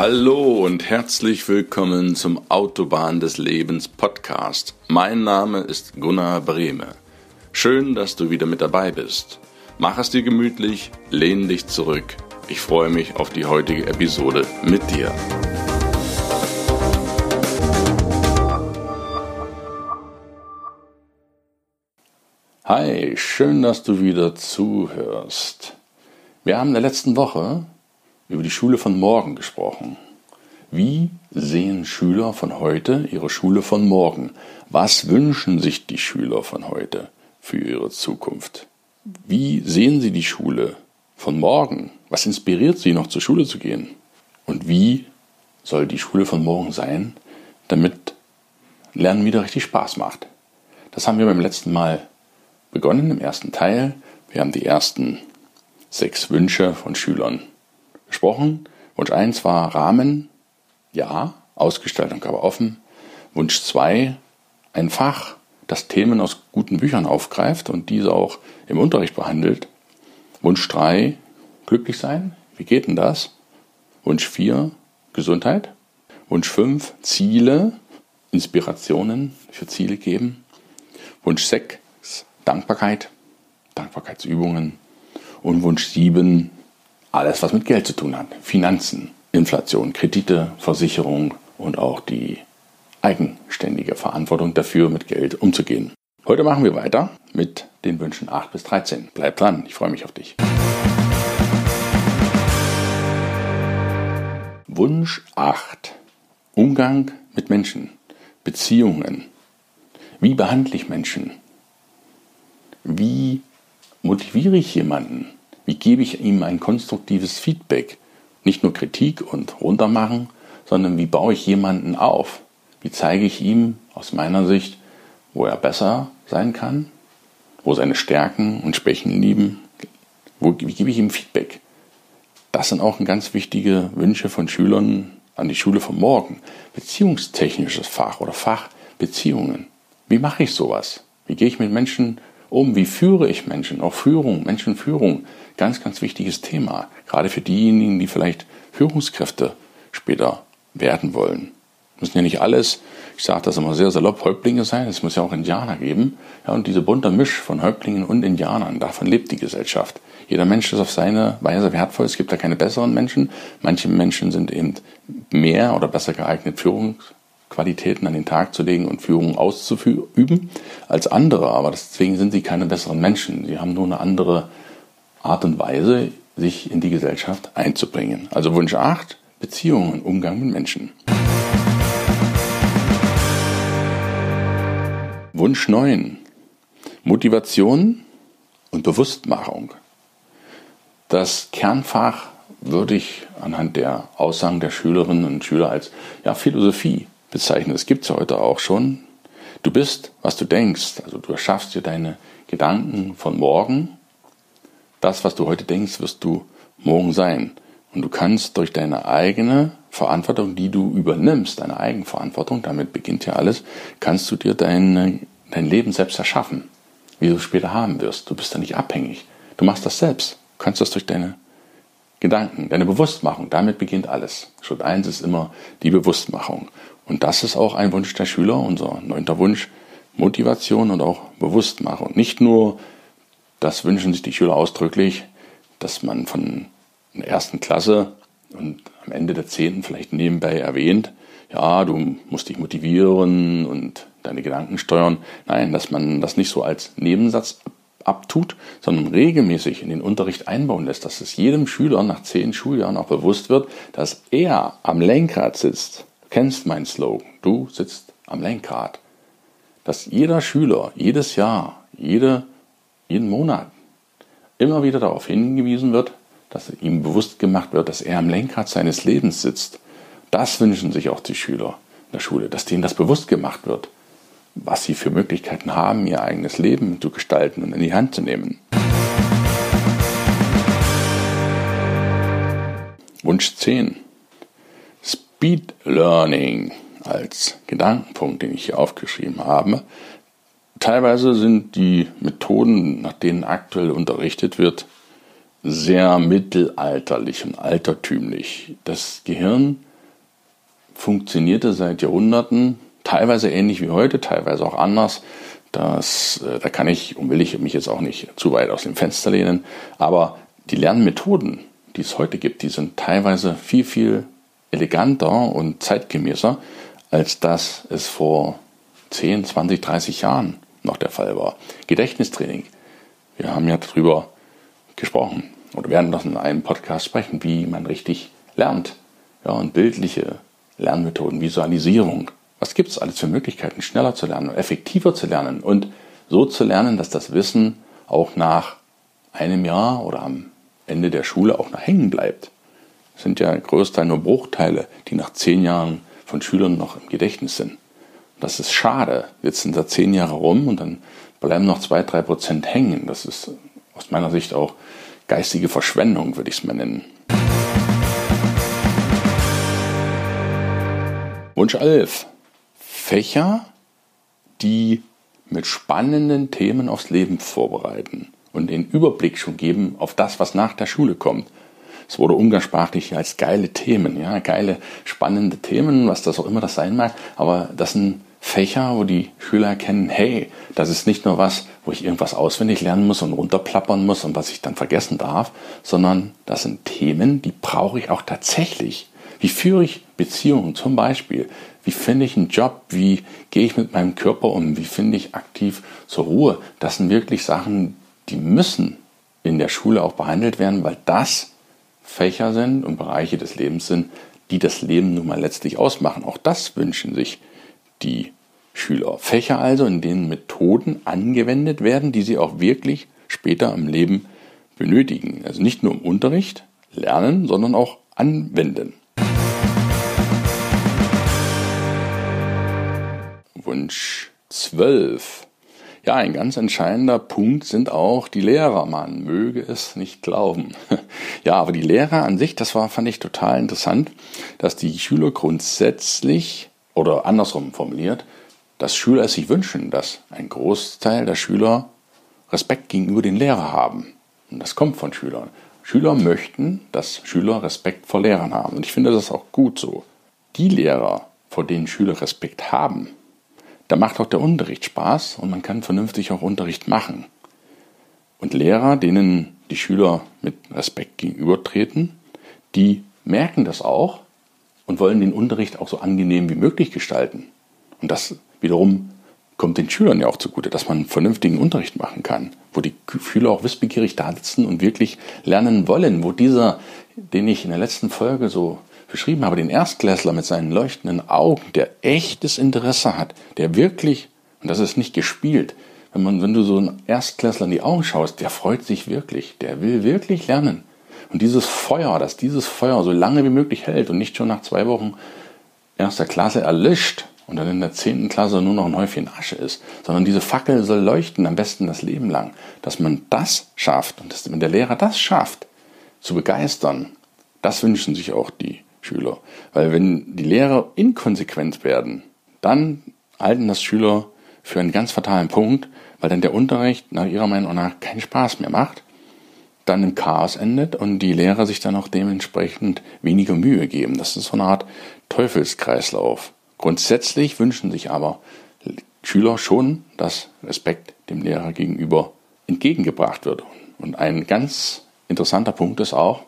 Hallo und herzlich willkommen zum Autobahn des Lebens Podcast. Mein Name ist Gunnar Brehme. Schön, dass du wieder mit dabei bist. Mach es dir gemütlich, lehn dich zurück. Ich freue mich auf die heutige Episode mit dir. Hi, schön, dass du wieder zuhörst. Wir haben in der letzten Woche über die Schule von morgen gesprochen. Wie sehen Schüler von heute ihre Schule von morgen? Was wünschen sich die Schüler von heute für ihre Zukunft? Wie sehen sie die Schule von morgen? Was inspiriert sie noch zur Schule zu gehen? Und wie soll die Schule von morgen sein, damit Lernen wieder richtig Spaß macht? Das haben wir beim letzten Mal begonnen im ersten Teil. Wir haben die ersten sechs Wünsche von Schülern besprochen. Wunsch 1 war Rahmen, ja, Ausgestaltung aber offen. Wunsch 2, ein Fach, das Themen aus guten Büchern aufgreift und diese auch im Unterricht behandelt. Wunsch 3, glücklich sein, wie geht denn das? Wunsch 4, Gesundheit. Wunsch 5, Ziele, Inspirationen für Ziele geben. Wunsch 6, Dankbarkeit, Dankbarkeitsübungen. Und Wunsch 7, alles, was mit Geld zu tun hat. Finanzen, Inflation, Kredite, Versicherung und auch die eigenständige Verantwortung dafür, mit Geld umzugehen. Heute machen wir weiter mit den Wünschen 8 bis 13. Bleib dran, ich freue mich auf dich. Wunsch 8. Umgang mit Menschen, Beziehungen. Wie behandle ich Menschen? Wie motiviere ich jemanden? Wie gebe ich ihm ein konstruktives Feedback? Nicht nur Kritik und runtermachen, sondern wie baue ich jemanden auf? Wie zeige ich ihm aus meiner Sicht, wo er besser sein kann, wo seine Stärken und Schwächen liegen? Wo, wie gebe ich ihm Feedback? Das sind auch ganz wichtige Wünsche von Schülern an die Schule von morgen. Beziehungstechnisches Fach oder Fach Beziehungen. Wie mache ich sowas? Wie gehe ich mit Menschen um? Wie führe ich Menschen? Auch Führung, Menschenführung, ganz, ganz wichtiges Thema. Gerade für diejenigen, die vielleicht Führungskräfte später werden wollen. Müssen ja nicht alles, ich sage das immer sehr salopp, Häuptlinge sein, es muss ja auch Indianer geben. Ja, und diese bunte Misch von Häuptlingen und Indianern, davon lebt die Gesellschaft. Jeder Mensch ist auf seine Weise wertvoll, es gibt da keine besseren Menschen. Manche Menschen sind eben mehr oder besser geeignet, Führungsqualitäten an den Tag zu legen und Führung auszuüben als andere. Aber deswegen sind sie keine besseren Menschen. Sie haben nur eine andere Art und Weise, sich in die Gesellschaft einzubringen. Also Wunsch 8, Beziehungen, Umgang mit Menschen. Wunsch 9. Motivation und Bewusstmachung. Das Kernfach würde ich anhand der Aussagen der Schülerinnen und Schüler als ja, Philosophie bezeichnen. Das gibt es ja heute auch schon. Du bist, was du denkst. Also du erschaffst dir deine Gedanken von morgen. Das, was du heute denkst, wirst du morgen sein. Und du kannst durch deine eigene Verantwortung, die du übernimmst, deine Eigenverantwortung, damit beginnt ja alles, kannst du dir dein, dein Leben selbst erschaffen, wie du es später haben wirst. Du bist da nicht abhängig. Du machst das selbst. Du kannst das durch deine Gedanken, deine Bewusstmachung. Damit beginnt alles. Schritt eins ist immer die Bewusstmachung. Und das ist auch ein Wunsch der Schüler, unser neunter Wunsch, Motivation und auch Bewusstmachung. Nicht nur, das wünschen sich die Schüler ausdrücklich, dass man von der ersten Klasse und am Ende der zehnten vielleicht nebenbei erwähnt, ja, du musst dich motivieren und deine Gedanken steuern. Nein, dass man das nicht so als Nebensatz abtut, sondern regelmäßig in den Unterricht einbauen lässt, dass es jedem Schüler nach zehn Schuljahren auch bewusst wird, dass er am Lenkrad sitzt. Kennst meinen Slogan, du sitzt am Lenkrad. Dass jeder Schüler jedes Jahr, jede, jeden Monat immer wieder darauf hingewiesen wird, dass ihm bewusst gemacht wird, dass er am Lenkrad seines Lebens sitzt. Das wünschen sich auch die Schüler in der Schule, dass denen das bewusst gemacht wird, was sie für Möglichkeiten haben, ihr eigenes Leben zu gestalten und in die Hand zu nehmen. Wunsch 10. Speed Learning als Gedankenpunkt, den ich hier aufgeschrieben habe. Teilweise sind die Methoden, nach denen aktuell unterrichtet wird, sehr mittelalterlich und altertümlich. Das Gehirn funktionierte seit Jahrhunderten, teilweise ähnlich wie heute, teilweise auch anders. Das, äh, da kann ich und will ich mich jetzt auch nicht zu weit aus dem Fenster lehnen. Aber die Lernmethoden, die es heute gibt, die sind teilweise viel, viel eleganter und zeitgemäßer, als das es vor 10, 20, 30 Jahren noch der Fall war. Gedächtnistraining. Wir haben ja darüber gesprochen oder werden das in einem Podcast sprechen, wie man richtig lernt. Ja, und bildliche Lernmethoden, Visualisierung. Was gibt es alles für Möglichkeiten, schneller zu lernen, effektiver zu lernen und so zu lernen, dass das Wissen auch nach einem Jahr oder am Ende der Schule auch noch hängen bleibt. Sind ja größtenteils nur Bruchteile, die nach zehn Jahren von Schülern noch im Gedächtnis sind. Das ist schade. Jetzt sind da zehn Jahre rum und dann bleiben noch zwei, drei Prozent hängen. Das ist aus meiner Sicht auch geistige Verschwendung, würde ich es mal nennen. Wunsch 11. Fächer, die mit spannenden Themen aufs Leben vorbereiten und den Überblick schon geben auf das, was nach der Schule kommt. Es wurde umgangssprachlich als geile Themen, ja, geile, spannende Themen, was das auch immer das sein mag, aber das sind Fächer, wo die Schüler erkennen, hey, das ist nicht nur was, wo ich irgendwas auswendig lernen muss und runterplappern muss und was ich dann vergessen darf, sondern das sind Themen, die brauche ich auch tatsächlich. Wie führe ich Beziehungen zum Beispiel? Wie finde ich einen Job? Wie gehe ich mit meinem Körper um? Wie finde ich aktiv zur Ruhe? Das sind wirklich Sachen, die müssen in der Schule auch behandelt werden, weil das Fächer sind und Bereiche des Lebens sind, die das Leben nun mal letztlich ausmachen. Auch das wünschen sich die Schüler. Fächer also, in denen Methoden angewendet werden, die sie auch wirklich später im Leben benötigen. Also nicht nur im Unterricht lernen, sondern auch anwenden. Wunsch 12. Ja, ein ganz entscheidender Punkt sind auch die Lehrer. Man möge es nicht glauben. Ja, aber die Lehrer an sich, das war, fand ich total interessant, dass die Schüler grundsätzlich oder andersrum formuliert, dass Schüler es sich wünschen, dass ein Großteil der Schüler Respekt gegenüber den Lehrern haben. Und das kommt von Schülern. Schüler möchten, dass Schüler Respekt vor Lehrern haben. Und ich finde das auch gut so. Die Lehrer, vor denen Schüler Respekt haben, da macht auch der Unterricht Spaß und man kann vernünftig auch Unterricht machen. Und Lehrer, denen die Schüler mit Respekt gegenübertreten, die merken das auch und wollen den Unterricht auch so angenehm wie möglich gestalten. Und das wiederum kommt den Schülern ja auch zugute, dass man einen vernünftigen Unterricht machen kann, wo die Schüler auch wissbegierig da sitzen und wirklich lernen wollen, wo dieser, den ich in der letzten Folge so beschrieben habe, den Erstklässler mit seinen leuchtenden Augen, der echtes Interesse hat, der wirklich, und das ist nicht gespielt, wenn, man, wenn du so einen Erstklässler in die Augen schaust, der freut sich wirklich, der will wirklich lernen. Und dieses Feuer, dass dieses Feuer so lange wie möglich hält und nicht schon nach zwei Wochen erster Klasse erlischt und dann in der zehnten Klasse nur noch ein Häufchen Asche ist, sondern diese Fackel soll leuchten, am besten das Leben lang. Dass man das schafft und dass, wenn der Lehrer das schafft, zu begeistern, das wünschen sich auch die Schüler. Weil wenn die Lehrer inkonsequent werden, dann halten das Schüler für einen ganz fatalen Punkt, weil dann der Unterricht nach ihrer Meinung nach keinen Spaß mehr macht, dann im Chaos endet und die Lehrer sich dann auch dementsprechend weniger Mühe geben. Das ist so eine Art Teufelskreislauf. Grundsätzlich wünschen sich aber Schüler schon, dass Respekt dem Lehrer gegenüber entgegengebracht wird. Und ein ganz interessanter Punkt ist auch,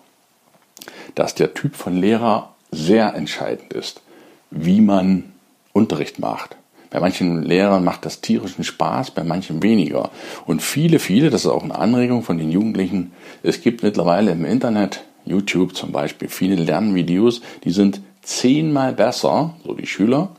dass der Typ von Lehrer sehr entscheidend ist, wie man Unterricht macht. Bei manchen Lehrern macht das tierischen Spaß, bei manchen weniger. Und viele, viele, das ist auch eine Anregung von den Jugendlichen, es gibt mittlerweile im Internet, YouTube zum Beispiel, viele Lernvideos, die sind zehnmal besser, so die Schüler,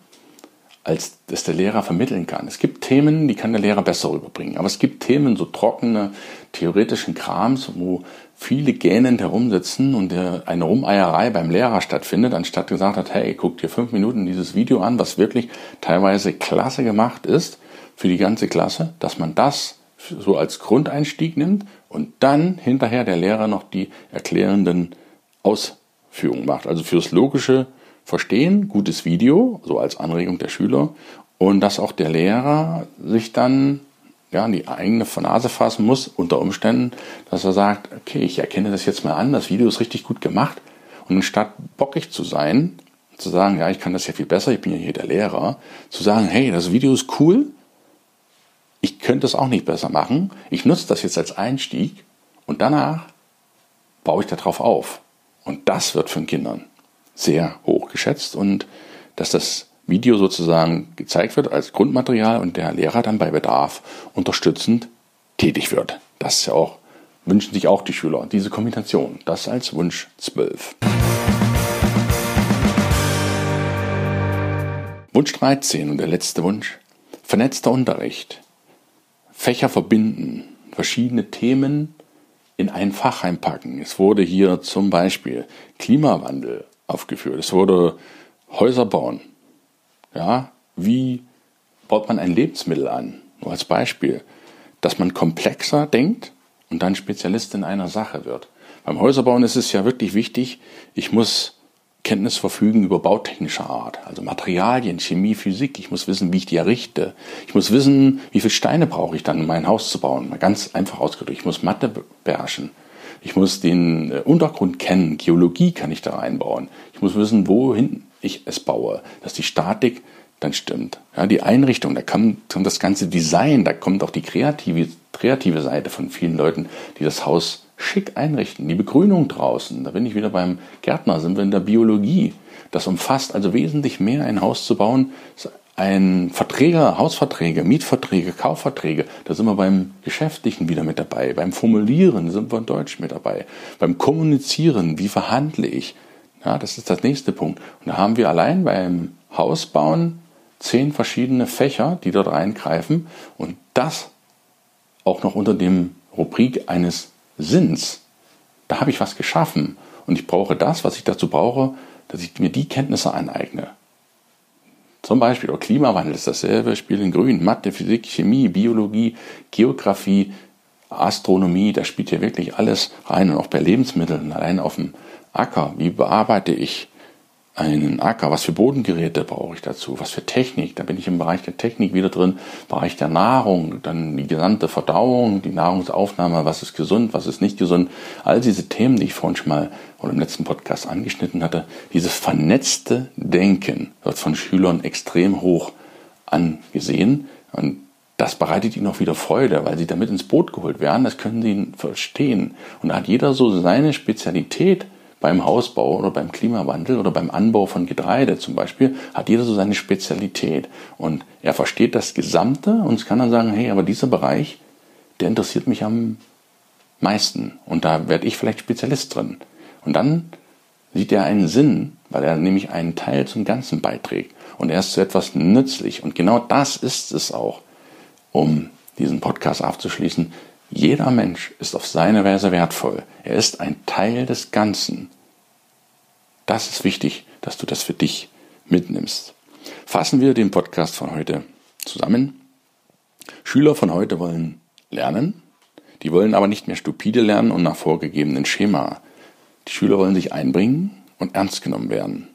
als das der Lehrer vermitteln kann. Es gibt Themen, die kann der Lehrer besser rüberbringen. Aber es gibt Themen, so trockene, theoretischen Krams, wo viele gähnend herumsitzen und eine Rumeierei beim Lehrer stattfindet, anstatt gesagt hat, hey, guck dir fünf Minuten dieses Video an, was wirklich teilweise klasse gemacht ist für die ganze Klasse, dass man das so als Grundeinstieg nimmt und dann hinterher der Lehrer noch die erklärenden Ausführungen macht. Also fürs logische verstehen, gutes Video, so als Anregung der Schüler und dass auch der Lehrer sich dann ja, die eigene Nase fassen muss, unter Umständen, dass er sagt, okay, ich erkenne das jetzt mal an, das Video ist richtig gut gemacht und anstatt bockig zu sein, zu sagen, ja, ich kann das ja viel besser, ich bin ja hier der Lehrer, zu sagen, hey, das Video ist cool, ich könnte es auch nicht besser machen, ich nutze das jetzt als Einstieg und danach baue ich darauf auf. Und das wird von Kindern sehr hoch geschätzt und dass das Video sozusagen gezeigt wird als Grundmaterial und der Lehrer dann bei Bedarf unterstützend tätig wird. Das ist ja auch, wünschen sich auch die Schüler, diese Kombination. Das als Wunsch 12. Wunsch 13 und der letzte Wunsch. Vernetzter Unterricht. Fächer verbinden. Verschiedene Themen in ein Fach einpacken. Es wurde hier zum Beispiel Klimawandel aufgeführt. Es wurde Häuser bauen. Ja, wie baut man ein Lebensmittel an? Nur als Beispiel. Dass man komplexer denkt und dann Spezialist in einer Sache wird. Beim Häuserbauen ist es ja wirklich wichtig, ich muss Kenntnis verfügen über bautechnischer Art, also Materialien, Chemie, Physik. Ich muss wissen, wie ich die errichte. Ich muss wissen, wie viele Steine brauche ich dann, um mein Haus zu bauen. Mal ganz einfach ausgedrückt. Ich muss Mathe beherrschen. Ich muss den äh, Untergrund kennen. Geologie kann ich da einbauen. Ich muss wissen, wohin ich es baue, dass die Statik dann stimmt. Ja, die Einrichtung, da kommt, kommt das ganze Design, da kommt auch die kreative, kreative Seite von vielen Leuten, die das Haus schick einrichten. Die Begrünung draußen, da bin ich wieder beim Gärtner, sind wir in der Biologie. Das umfasst also wesentlich mehr, ein Haus zu bauen. Ein Verträger, Hausverträge, Mietverträge, Kaufverträge, da sind wir beim Geschäftlichen wieder mit dabei. Beim Formulieren sind wir in Deutsch mit dabei. Beim Kommunizieren, wie verhandle ich? Ja, das ist das nächste Punkt. Und da haben wir allein beim Hausbauen zehn verschiedene Fächer, die dort reingreifen. Und das auch noch unter dem Rubrik eines Sinns. Da habe ich was geschaffen und ich brauche das, was ich dazu brauche, dass ich mir die Kenntnisse aneigne. Zum Beispiel auch Klimawandel ist dasselbe, Spiel in Grün, Mathe, Physik, Chemie, Biologie, Geografie, Astronomie, da spielt hier wirklich alles rein und auch bei Lebensmitteln, allein auf dem Acker, wie bearbeite ich einen Acker, was für Bodengeräte brauche ich dazu, was für Technik, da bin ich im Bereich der Technik wieder drin, Bereich der Nahrung, dann die gesamte Verdauung, die Nahrungsaufnahme, was ist gesund, was ist nicht gesund, all diese Themen, die ich vorhin schon mal oder im letzten Podcast angeschnitten hatte, dieses vernetzte Denken wird von Schülern extrem hoch angesehen. Und das bereitet ihnen auch wieder Freude, weil sie damit ins Boot geholt werden, das können sie verstehen. Und da hat jeder so seine Spezialität, beim Hausbau oder beim Klimawandel oder beim Anbau von Getreide zum Beispiel, hat jeder so seine Spezialität. Und er versteht das Gesamte und kann dann sagen, hey, aber dieser Bereich, der interessiert mich am meisten. Und da werde ich vielleicht Spezialist drin. Und dann sieht er einen Sinn, weil er nämlich einen Teil zum Ganzen beiträgt. Und er ist zu etwas nützlich. Und genau das ist es auch, um diesen Podcast abzuschließen. Jeder Mensch ist auf seine Weise wertvoll. Er ist ein Teil des Ganzen. Das ist wichtig, dass du das für dich mitnimmst. Fassen wir den Podcast von heute zusammen. Schüler von heute wollen lernen. Die wollen aber nicht mehr stupide lernen und nach vorgegebenen Schema. Die Schüler wollen sich einbringen und ernst genommen werden.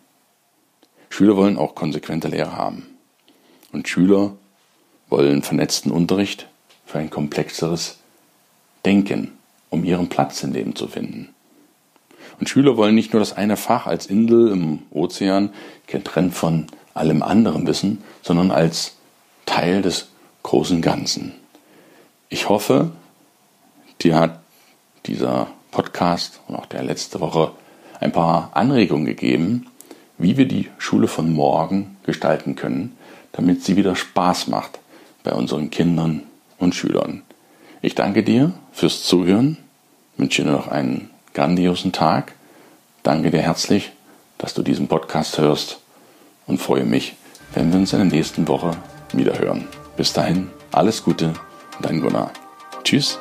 Schüler wollen auch konsequente Lehre haben. Und Schüler wollen vernetzten Unterricht für ein komplexeres denken, um ihren Platz im Leben zu finden. Und Schüler wollen nicht nur das eine Fach als Insel im Ozean, getrennt von allem anderen wissen, sondern als Teil des großen Ganzen. Ich hoffe, dir hat dieser Podcast und auch der letzte Woche ein paar Anregungen gegeben, wie wir die Schule von morgen gestalten können, damit sie wieder Spaß macht bei unseren Kindern und Schülern. Ich danke dir fürs Zuhören, wünsche dir noch einen grandiosen Tag, danke dir herzlich, dass du diesen Podcast hörst und freue mich, wenn wir uns in der nächsten Woche wieder hören. Bis dahin, alles Gute, dein Gunnar. Tschüss.